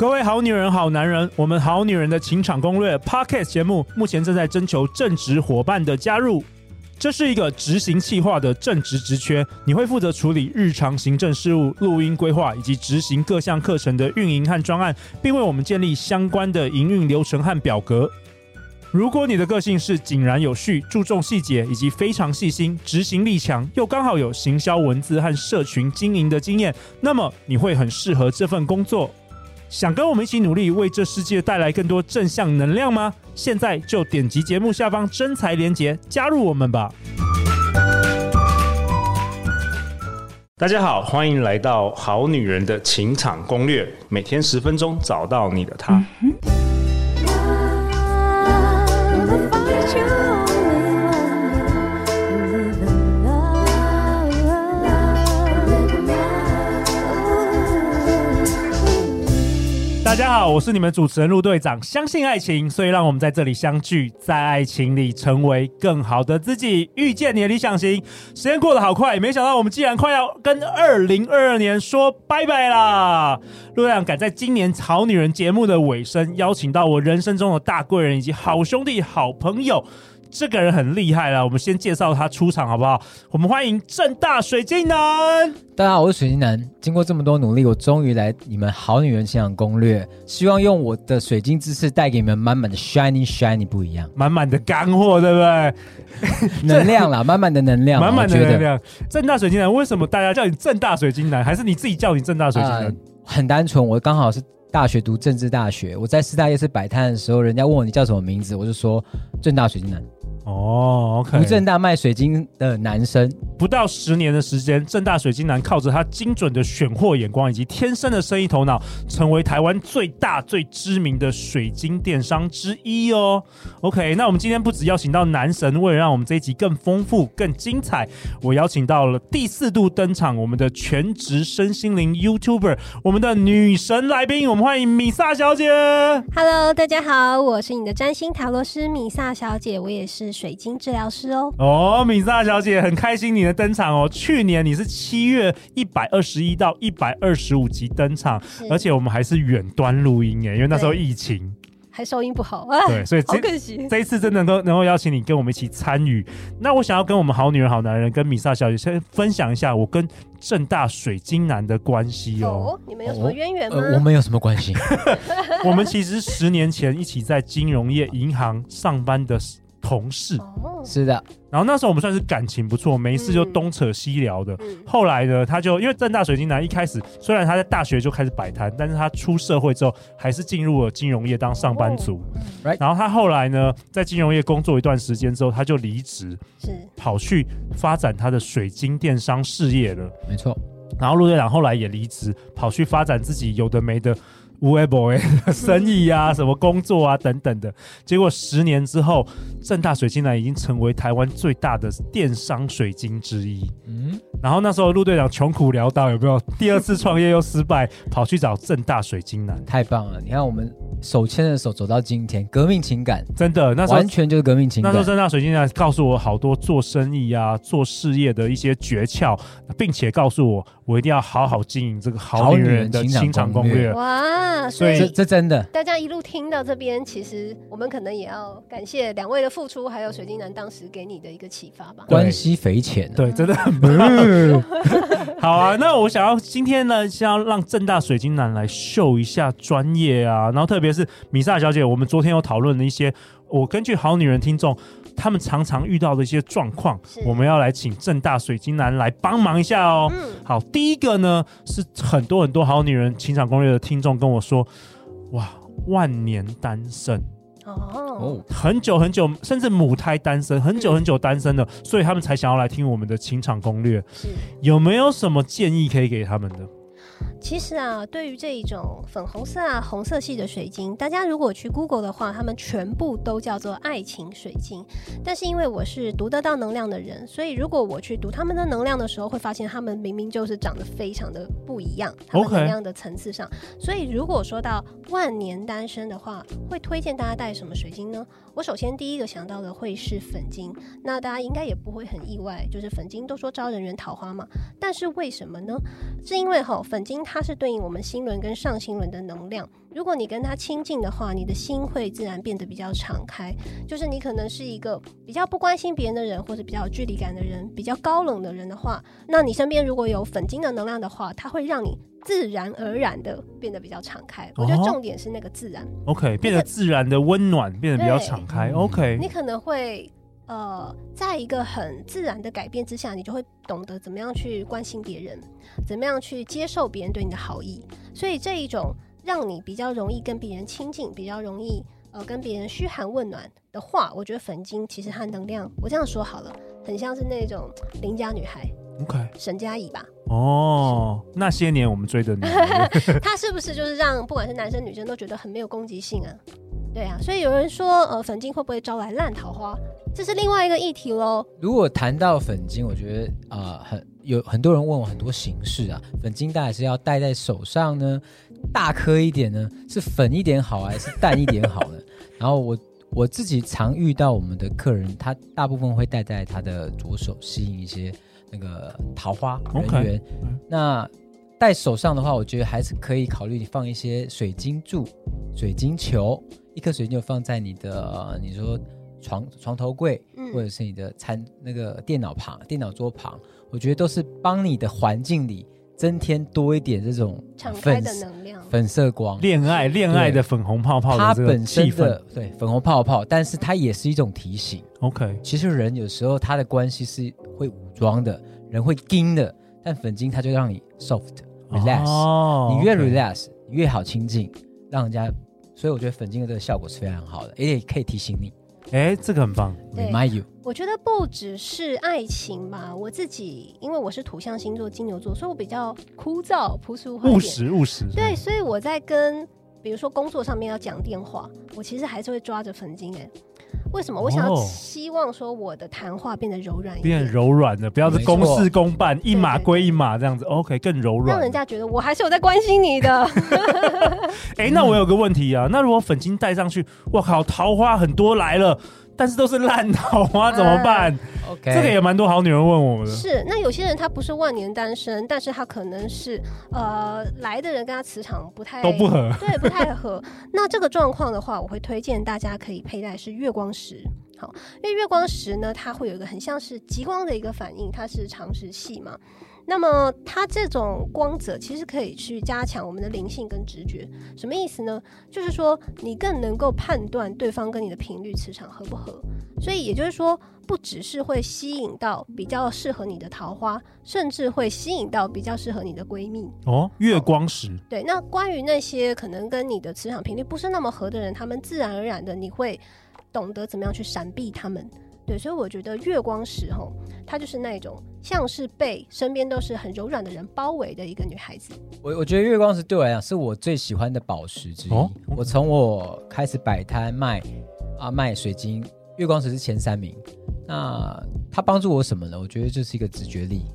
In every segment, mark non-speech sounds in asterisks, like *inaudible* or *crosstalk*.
各位好女人、好男人，我们好女人的情场攻略 Podcast 节目目前正在征求正职伙伴的加入。这是一个执行企划的正职职缺，你会负责处理日常行政事务、录音规划以及执行各项课程的运营和专案，并为我们建立相关的营运流程和表格。如果你的个性是井然有序、注重细节以及非常细心、执行力强，又刚好有行销文字和社群经营的经验，那么你会很适合这份工作。想跟我们一起努力，为这世界带来更多正向能量吗？现在就点击节目下方真才连结，加入我们吧！大家好，欢迎来到《好女人的情场攻略》，每天十分钟，找到你的他。嗯大家好，我是你们主持人陆队长。相信爱情，所以让我们在这里相聚，在爱情里成为更好的自己，遇见你的理想型。时间过得好快，没想到我们竟然快要跟二零二二年说拜拜啦！陆队长赶在今年好女人节目的尾声，邀请到我人生中的大贵人以及好兄弟、好朋友。这个人很厉害了，我们先介绍他出场好不好？我们欢迎正大水晶男。大家好，我是水晶男。经过这么多努力，我终于来你们好女人情场攻略，希望用我的水晶知识带给你们满满的 shiny shiny 不一样，满满的干货，对不对？能量啦，满满的能量，*laughs* 满满的能量。正大水晶男，为什么大家叫你正大水晶男？还是你自己叫你正大水晶男？呃，很单纯，我刚好是大学读政治大学，我在四大夜市摆摊的时候，人家问我你叫什么名字，我就说正大水晶男。哦，OK。不正大卖水晶的男生，不到十年的时间，正大水晶男靠着他精准的选货眼光以及天生的生意头脑，成为台湾最大最知名的水晶电商之一哦。OK，那我们今天不只邀请到男神，为了让我们这一集更丰富、更精彩，我邀请到了第四度登场我们的全职身心灵 YouTuber，我们的女神来宾，我们欢迎米萨小姐。Hello，大家好，我是你的占星塔罗师米萨小姐，我也是。水晶治疗师哦，哦，米萨小姐很开心你的登场哦。去年你是七月一百二十一到一百二十五集登场，而且我们还是远端录音哎，因为那时候疫情还收音不好啊。对，所以这 *laughs* 这一次真的能够能够邀请你跟我们一起参与。那我想要跟我们好女人好男人跟米萨小姐先分享一下我跟正大水晶男的关系哦。哦，你们有什么渊源吗？哦呃？我们有什么关系？*laughs* *laughs* 我们其实十年前一起在金融业银行上班的。同事是的，然后那时候我们算是感情不错，没事就东扯西聊的。嗯、后来呢，他就因为郑大水晶男一开始虽然他在大学就开始摆摊，但是他出社会之后还是进入了金融业当上班族。哦、然后他后来呢，在金融业工作一段时间之后，他就离职，是跑去发展他的水晶电商事业了。没错。然后陆队长后来也离职，跑去发展自己有的没的。无为 boy 生意啊，什么工作啊等等的，结果十年之后，正大水晶呢已经成为台湾最大的电商水晶之一。嗯，然后那时候陆队长穷苦潦倒，有没有？第二次创业又失败，跑去找正大水晶男，太棒了！你看我们。手牵着手走到今天，革命情感真的，那时候完全就是革命情感。那时候正大水晶男告诉我好多做生意啊、做事业的一些诀窍，并且告诉我，我一定要好好经营这个好女人的情场攻略。哇，所以这这真的，大家一路听到这边，其实我们可能也要感谢两位的付出，还有水晶男当时给你的一个启发吧。关系匪浅、啊，对，真的很 *laughs* 棒。*laughs* 好啊，那我想要今天呢，先要让正大水晶男来秀一下专业啊，然后特别。是米萨小姐，我们昨天有讨论的一些，我根据好女人听众他们常常遇到的一些状况，我们要来请正大水晶男来帮忙一下哦。嗯、好，第一个呢是很多很多好女人情场攻略的听众跟我说，哇，万年单身哦，很久很久，甚至母胎单身，很久很久单身的，所以他们才想要来听我们的情场攻略。有没有什么建议可以给他们的？其实啊，对于这一种粉红色啊、红色系的水晶，大家如果去 Google 的话，他们全部都叫做爱情水晶。但是因为我是读得到能量的人，所以如果我去读他们的能量的时候，会发现他们明明就是长得非常的不一样，他们能量的层次上。所以如果说到万年单身的话，会推荐大家带什么水晶呢？我首先第一个想到的会是粉晶。那大家应该也不会很意外，就是粉晶都说招人缘桃花嘛。但是为什么呢？是因为吼粉晶它。是对应我们心轮跟上心轮的能量。如果你跟它亲近的话，你的心会自然变得比较敞开。就是你可能是一个比较不关心别人的人，或者比较有距离感的人，比较高冷的人的话，那你身边如果有粉晶的能量的话，它会让你自然而然的变得比较敞开。我觉得重点是那个自然。哦、OK，变得自然的温暖，变得比较敞开。OK，你可能会。呃，在一个很自然的改变之下，你就会懂得怎么样去关心别人，怎么样去接受别人对你的好意。所以这一种让你比较容易跟别人亲近，比较容易呃跟别人嘘寒问暖的话，我觉得粉晶其实它能量，我这样说好了，很像是那种邻家女孩，OK，沈佳宜吧。哦，那些年我们追的你，*laughs* 他是不是就是让不管是男生女生都觉得很没有攻击性啊？对啊，所以有人说，呃，粉晶会不会招来烂桃花？这是另外一个议题喽。如果谈到粉晶，我觉得啊、呃，很有很多人问我很多形式啊，粉晶大概是要戴在手上呢，大颗一点呢，是粉一点好，还是淡一点好呢？*laughs* 然后我我自己常遇到我们的客人，他大部分会戴在他的左手，吸引一些那个桃花人员。Okay. 那戴手上的话，我觉得还是可以考虑你放一些水晶柱、水晶球，一颗水晶球放在你的，你说。床床头柜，或者是你的餐那个电脑旁、电脑桌旁，我觉得都是帮你的环境里增添多一点这种敞开的能量、粉色光、恋爱、恋爱的粉红泡泡。它本身的对粉红泡泡，但是它也是一种提醒。OK，其实人有时候他的关系是会武装的，人会硬的，但粉晶它就让你 soft relax，、哦、你越 relax、okay、越好亲近，让人家。所以我觉得粉晶的这个效果是非常好的，也可以提醒你。哎，这个很棒。Remind you，我觉得不只是爱情吧。我自己因为我是土象星座金牛座，所以我比较枯燥朴素化，务实务实。对，所以我在跟比如说工作上面要讲电话，我其实还是会抓着粉晶。哎，为什么？我想要希望说我的谈话变得柔软一点，变柔软的，不要是公事公办，一码归一码这样子。OK，更柔软，让人家觉得我还是有在关心你的。哎、欸，那我有个问题啊，那如果粉晶戴上去，我靠，桃花很多来了，但是都是烂桃花，怎么办、啊、？OK，这个也蛮多好女人问我们的。是，那有些人他不是万年单身，但是他可能是呃来的人跟他磁场不太都不合，对，不太合。*laughs* 那这个状况的话，我会推荐大家可以佩戴是月光石。好，因为月光石呢，它会有一个很像是极光的一个反应，它是长石系嘛。那么它这种光泽其实可以去加强我们的灵性跟直觉，什么意思呢？就是说你更能够判断对方跟你的频率磁场合不合。所以也就是说，不只是会吸引到比较适合你的桃花，甚至会吸引到比较适合你的闺蜜哦。月光石。对，那关于那些可能跟你的磁场频率不是那么合的人，他们自然而然的你会懂得怎么样去闪避他们。对，所以我觉得月光石吼，它就是那种像是被身边都是很柔软的人包围的一个女孩子。我我觉得月光石对我来讲是我最喜欢的宝石之一。哦、我从我开始摆摊卖啊卖水晶，月光石是前三名。那它帮助我什么呢？我觉得就是一个直觉力，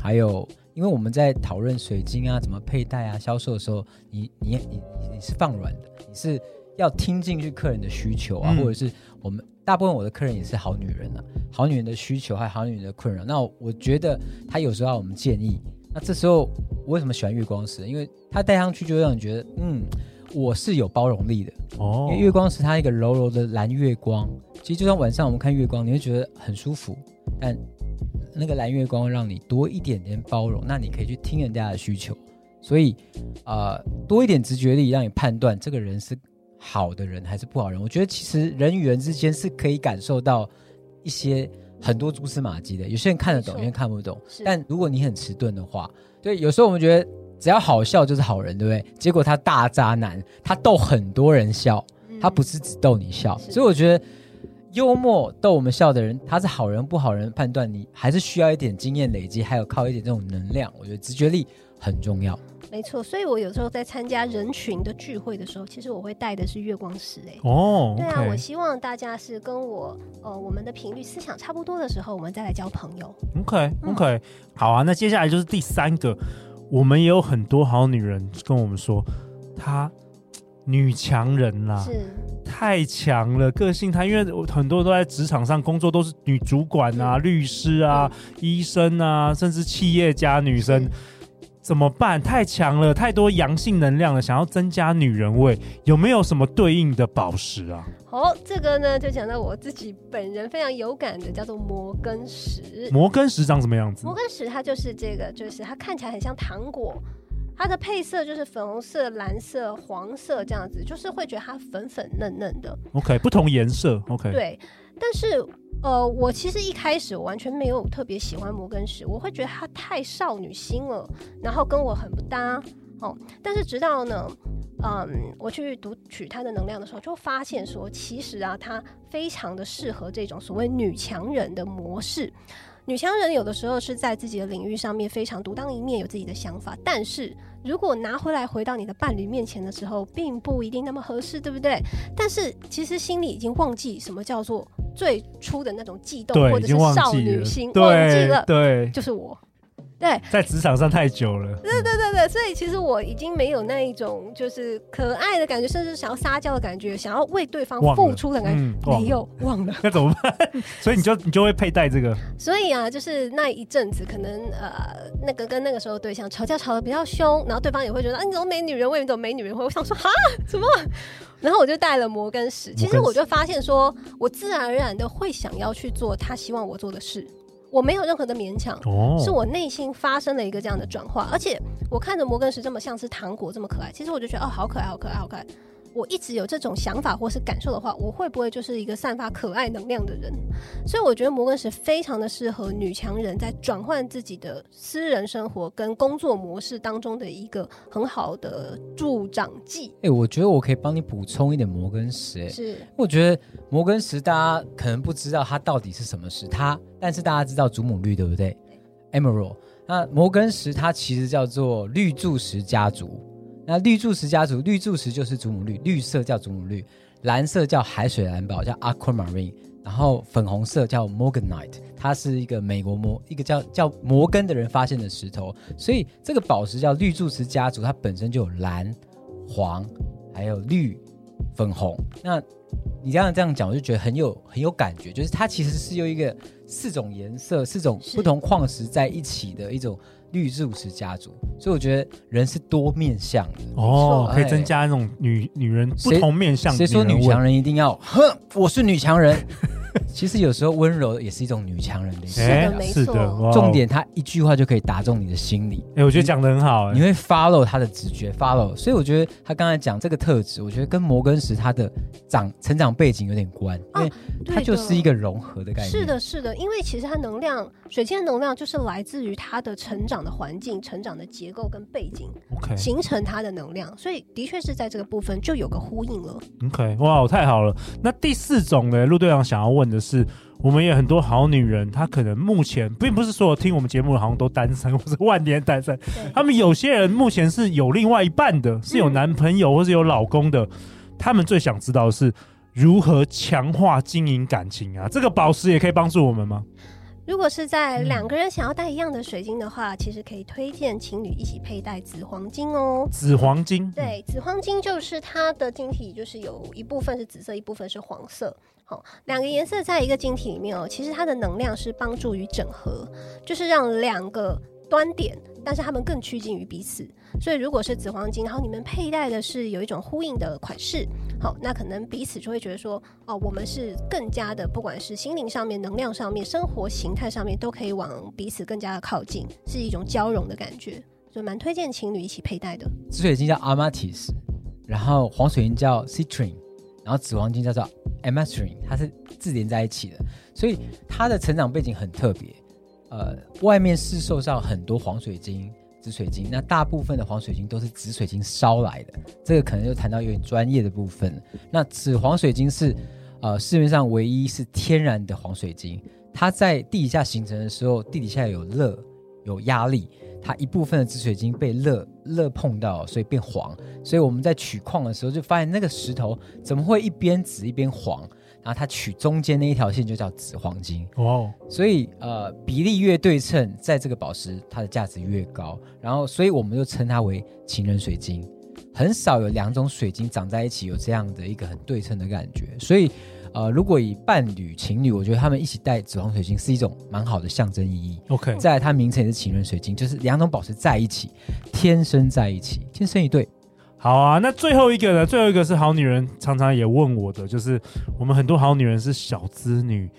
还有因为我们在讨论水晶啊怎么佩戴啊销售的时候，你你你你是放软的，你是要听进去客人的需求啊，嗯、或者是我们。大部分我的客人也是好女人啊，好女人的需求还有好女人的困扰。那我觉得他有时候要我们建议，那这时候我为什么喜欢月光石？因为它戴上去就会让你觉得，嗯，我是有包容力的哦。因为月光石它一个柔柔的蓝月光，其实就算晚上我们看月光，你会觉得很舒服。但那个蓝月光让你多一点点包容，那你可以去听人家的需求，所以啊、呃，多一点直觉力，让你判断这个人是。好的人还是不好人？我觉得其实人与人之间是可以感受到一些很多蛛丝马迹的。有些人看得懂，有些人看不懂。但如果你很迟钝的话，对，有时候我们觉得只要好笑就是好人，对不对？结果他大渣男，他逗很多人笑，他不是只逗你笑。所以我觉得幽默逗我们笑的人，他是好人不好人判断，你还是需要一点经验累积，还有靠一点这种能量。我觉得直觉力很重要。没错，所以我有时候在参加人群的聚会的时候，其实我会带的是月光石哎。哦，对啊，我希望大家是跟我呃我们的频率思想差不多的时候，我们再来交朋友。OK OK，嗯，好啊，那接下来就是第三个，我们也有很多好女人跟我们说，她女强人啦，是太强了，个性她因为很多都在职场上工作，都是女主管啊、律师啊、医生啊，甚至企业家女生。怎么办？太强了，太多阳性能量了，想要增加女人味，有没有什么对应的宝石啊？哦，这个呢，就讲到我自己本人非常有感的，叫做摩根石。摩根石长什么样子？摩根石它就是这个，就是它看起来很像糖果，它的配色就是粉红色、蓝色、黄色这样子，就是会觉得它粉粉嫩嫩的。OK，不同颜色。OK，对，但是。呃，我其实一开始我完全没有特别喜欢摩根石，我会觉得它太少女心了，然后跟我很不搭哦。但是直到呢，嗯，我去读取它的能量的时候，就发现说，其实啊，它非常的适合这种所谓女强人的模式。女强人有的时候是在自己的领域上面非常独当一面，有自己的想法，但是如果拿回来回到你的伴侣面前的时候，并不一定那么合适，对不对？但是其实心里已经忘记什么叫做。最初的那种悸动，或者是少女心，忘记了，对，就是我，对，在职场上太久了，对对对对，所以其实我已经没有那一种就是可爱的感觉，甚至想要撒娇的感觉，想要为对方付出的感觉，嗯、没有 *laughs* 忘了，那怎么办？所以你就 *laughs* 你就会佩戴这个，所以啊，就是那一阵子，可能呃，那个跟那个时候对象吵架吵得比较凶，然后对方也会觉得啊，你怎么没女人味？你怎么没女人味？我想说哈，*laughs* 怎么？然后我就带了摩根石，其实我就发现说，我自然而然的会想要去做他希望我做的事，我没有任何的勉强，哦，是我内心发生了一个这样的转化，而且我看着摩根石这么像是糖果这么可爱，其实我就觉得哦，好可爱，好可爱，好可爱。我一直有这种想法或是感受的话，我会不会就是一个散发可爱能量的人？所以我觉得摩根石非常的适合女强人在转换自己的私人生活跟工作模式当中的一个很好的助长剂。哎、欸，我觉得我可以帮你补充一点摩根石、欸。哎，是，我觉得摩根石大家可能不知道它到底是什么石，它，但是大家知道祖母绿对不对？Emerald。那摩根石它其实叫做绿柱石家族。那绿柱石家族，绿柱石就是祖母绿，绿色叫祖母绿，蓝色叫海水蓝宝，叫 aquamarine，然后粉红色叫 morganite，它是一个美国摩一个叫叫摩根的人发现的石头，所以这个宝石叫绿柱石家族，它本身就有蓝、黄，还有绿、粉红。那你这样这样讲，我就觉得很有很有感觉，就是它其实是由一个四种颜色、四种不同矿石在一起的一种。绿柱石家族，所以我觉得人是多面相的哦，可以增加那种女女人不同面相。谁说女强人一定要？哼，我是女强人。*laughs* 其实有时候温柔也是一种女强人的是的，重点她一句话就可以打中你的心里。哎，我觉得讲得很好，你会 follow 她的直觉，follow。所以我觉得她刚才讲这个特质，我觉得跟摩根石他的长成长背景有点关，因为它就是一个融合的概念。是的，是的，因为其实它能量，水晶的能量就是来自于它的成长的环境、成长的结构跟背景，OK，形成它的能量。所以的确是在这个部分就有个呼应了。OK，哇，太好了。那第四种呢？陆队长想要问的是。我们也很多好女人，她可能目前并不是所有听我们节目的好像都单身，或是万年单身。他们有些人目前是有另外一半的，是有男朋友或是有老公的。他们最想知道的是如何强化经营感情啊？这个宝石也可以帮助我们吗？如果是在两个人想要戴一样的水晶的话，嗯、其实可以推荐情侣一起佩戴紫黄金哦。紫黄金，对，紫黄金就是它的晶体，就是有一部分是紫色，一部分是黄色。好，两个颜色在一个晶体里面哦，其实它的能量是帮助于整合，就是让两个端点，但是它们更趋近于彼此。所以如果是紫黄金，然后你们佩戴的是有一种呼应的款式。好，那可能彼此就会觉得说，哦，我们是更加的，不管是心灵上面、能量上面、生活形态上面，都可以往彼此更加的靠近，是一种交融的感觉，所以蛮推荐情侣一起佩戴的。紫水晶叫 Amethyst，然后黄水晶叫 Citrine，然后紫黄金叫做 Amethyst，它是自连在一起的，所以它的成长背景很特别。呃，外面市售上很多黄水晶。紫水晶，那大部分的黄水晶都是紫水晶烧来的，这个可能就谈到有点专业的部分。那紫黄水晶是，呃，市面上唯一是天然的黄水晶，它在地底下形成的时候，地底下有热有压力，它一部分的紫水晶被热热碰到，所以变黄。所以我们在取矿的时候就发现那个石头怎么会一边紫一边黄？然后它取中间那一条线就叫紫黄金哦，所以呃比例越对称，在这个宝石它的价值越高。然后所以我们就称它为情人水晶，很少有两种水晶长在一起有这样的一个很对称的感觉。所以呃，如果以伴侣情侣，我觉得他们一起戴紫黄水晶是一种蛮好的象征意义。OK，再来它名称也是情人水晶，就是两种宝石在一起，天生在一起，天生一对。好啊，那最后一个呢？最后一个是好女人常常也问我的，就是我们很多好女人是小资女，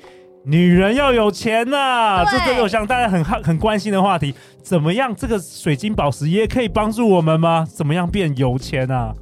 女人要有钱呐、啊，这这个我想大家很很关心的话题，怎么样？这个水晶宝石也可以帮助我们吗？怎么样变有钱啊？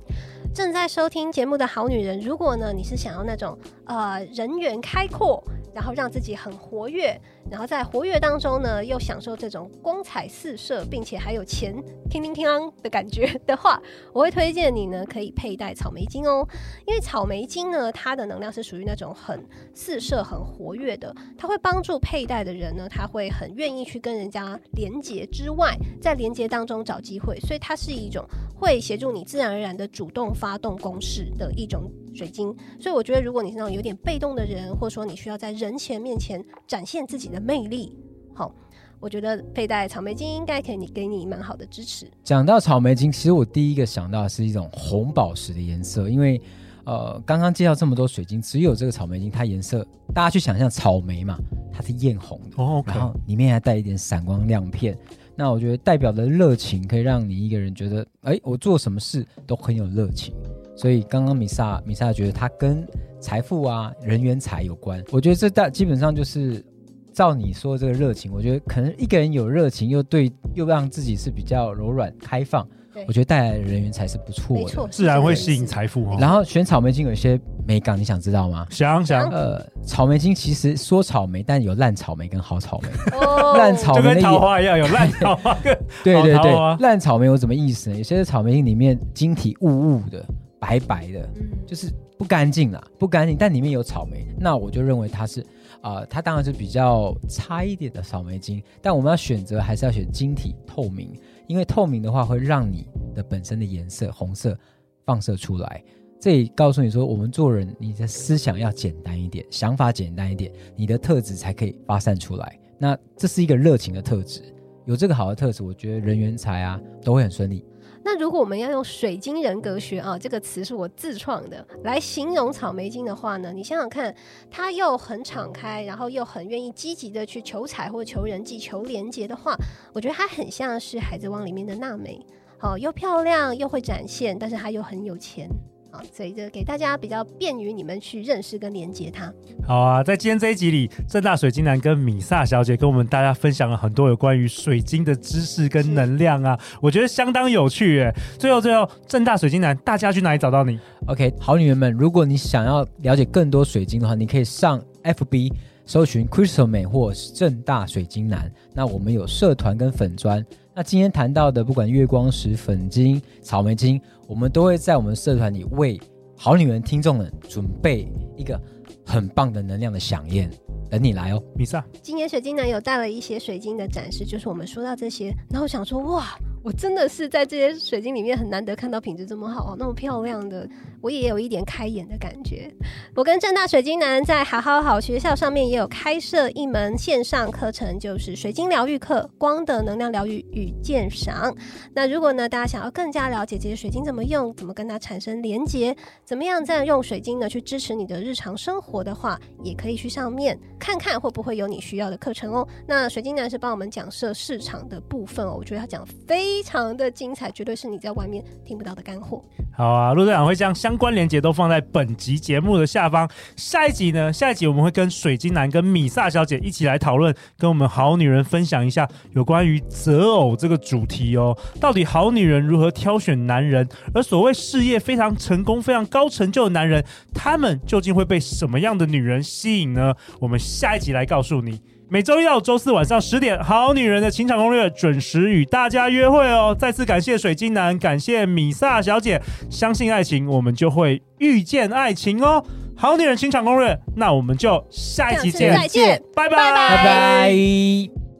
正在收听节目的好女人，如果呢你是想要那种呃人缘开阔，然后让自己很活跃。然后在活跃当中呢，又享受这种光彩四射，并且还有钱叮叮叮当的感觉的话，我会推荐你呢可以佩戴草莓晶哦。因为草莓晶呢，它的能量是属于那种很四射、很活跃的，它会帮助佩戴的人呢，他会很愿意去跟人家连接之外，在连接当中找机会，所以它是一种会协助你自然而然的主动发动攻势的一种水晶。所以我觉得，如果你是那种有点被动的人，或者说你需要在人前面前展现自己的魅力，好，我觉得佩戴草莓晶应该可以给你蛮好的支持。讲到草莓晶，其实我第一个想到的是一种红宝石的颜色，因为呃，刚刚介绍这么多水晶，只有这个草莓晶，它颜色大家去想象草莓嘛，它是艳红的哦，okay、然后里面还带一点闪光亮片。那我觉得代表的热情，可以让你一个人觉得，哎，我做什么事都很有热情。所以刚刚米萨米萨觉得它跟财富啊、人缘财有关。我觉得这大基本上就是。照你说这个热情，我觉得可能一个人有热情，又对，又让自己是比较柔软开放，我觉得带来的人缘才是不错的，没错，自然会吸引财富哦。然后选草莓晶有一些美感，你想知道吗？想想，呃，草莓晶其实说草莓，但有烂草莓跟好草莓，*laughs* 烂草莓就跟桃花一样，有烂 *laughs* 桃花跟对对对，烂草莓有什么意思呢？有些草莓晶里面晶体雾雾的、白白的，就是不干净啦，不干净，但里面有草莓，那我就认为它是。啊、它当然是比较差一点的草莓晶，但我们要选择还是要选晶体透明，因为透明的话会让你的本身的颜色红色放射出来。这里告诉你说，我们做人，你的思想要简单一点，想法简单一点，你的特质才可以发散出来。那这是一个热情的特质，有这个好的特质，我觉得人缘财啊都会很顺利。那如果我们要用水晶人格学啊，这个词是我自创的，来形容草莓晶的话呢，你想想看，它又很敞开，然后又很愿意积极的去求财或求人际、求连接的话，我觉得它很像是海贼王里面的娜美，好，又漂亮又会展现，但是它又很有钱。好，所以就给大家比较便于你们去认识跟连接它。好啊，在今天这一集里，正大水晶男跟米萨小姐跟我们大家分享了很多有关于水晶的知识跟能量啊，我觉得相当有趣耶。最后最后，正大水晶男，大家去哪里找到你？OK，好女人们，如果你想要了解更多水晶的话，你可以上 FB 搜寻 Crystal 美或是政大水晶男。那我们有社团跟粉专。那今天谈到的，不管月光石、粉晶、草莓晶，我们都会在我们社团里为好女人听众们准备一个很棒的能量的响宴，等你来哦，米萨。今年水晶男有带了一些水晶的展示，就是我们说到这些，然后想说，哇。我真的是在这些水晶里面很难得看到品质这么好、那么漂亮的，我也有一点开眼的感觉。我跟正大水晶男在好好好学校上面也有开设一门线上课程，就是水晶疗愈课——光的能量疗愈与鉴赏。那如果呢，大家想要更加了解这些水晶怎么用，怎么跟它产生连接，怎么样再用水晶呢去支持你的日常生活的话，也可以去上面看看会不会有你需要的课程哦。那水晶男是帮我们讲设市场的部分哦，我觉得他讲非。非常的精彩，绝对是你在外面听不到的干货。好啊，陆队长会将相关连接都放在本集节目的下方。下一集呢？下一集我们会跟水晶男跟米萨小姐一起来讨论，跟我们好女人分享一下有关于择偶这个主题哦。到底好女人如何挑选男人？而所谓事业非常成功、非常高成就的男人，他们究竟会被什么样的女人吸引呢？我们下一集来告诉你。每周一到周四晚上十点，《好女人的情场攻略》准时与大家约会哦！再次感谢水晶男，感谢米萨小姐，相信爱情，我们就会遇见爱情哦！《好女人情场攻略》，那我们就下一集见，再见，拜拜，拜拜。拜拜。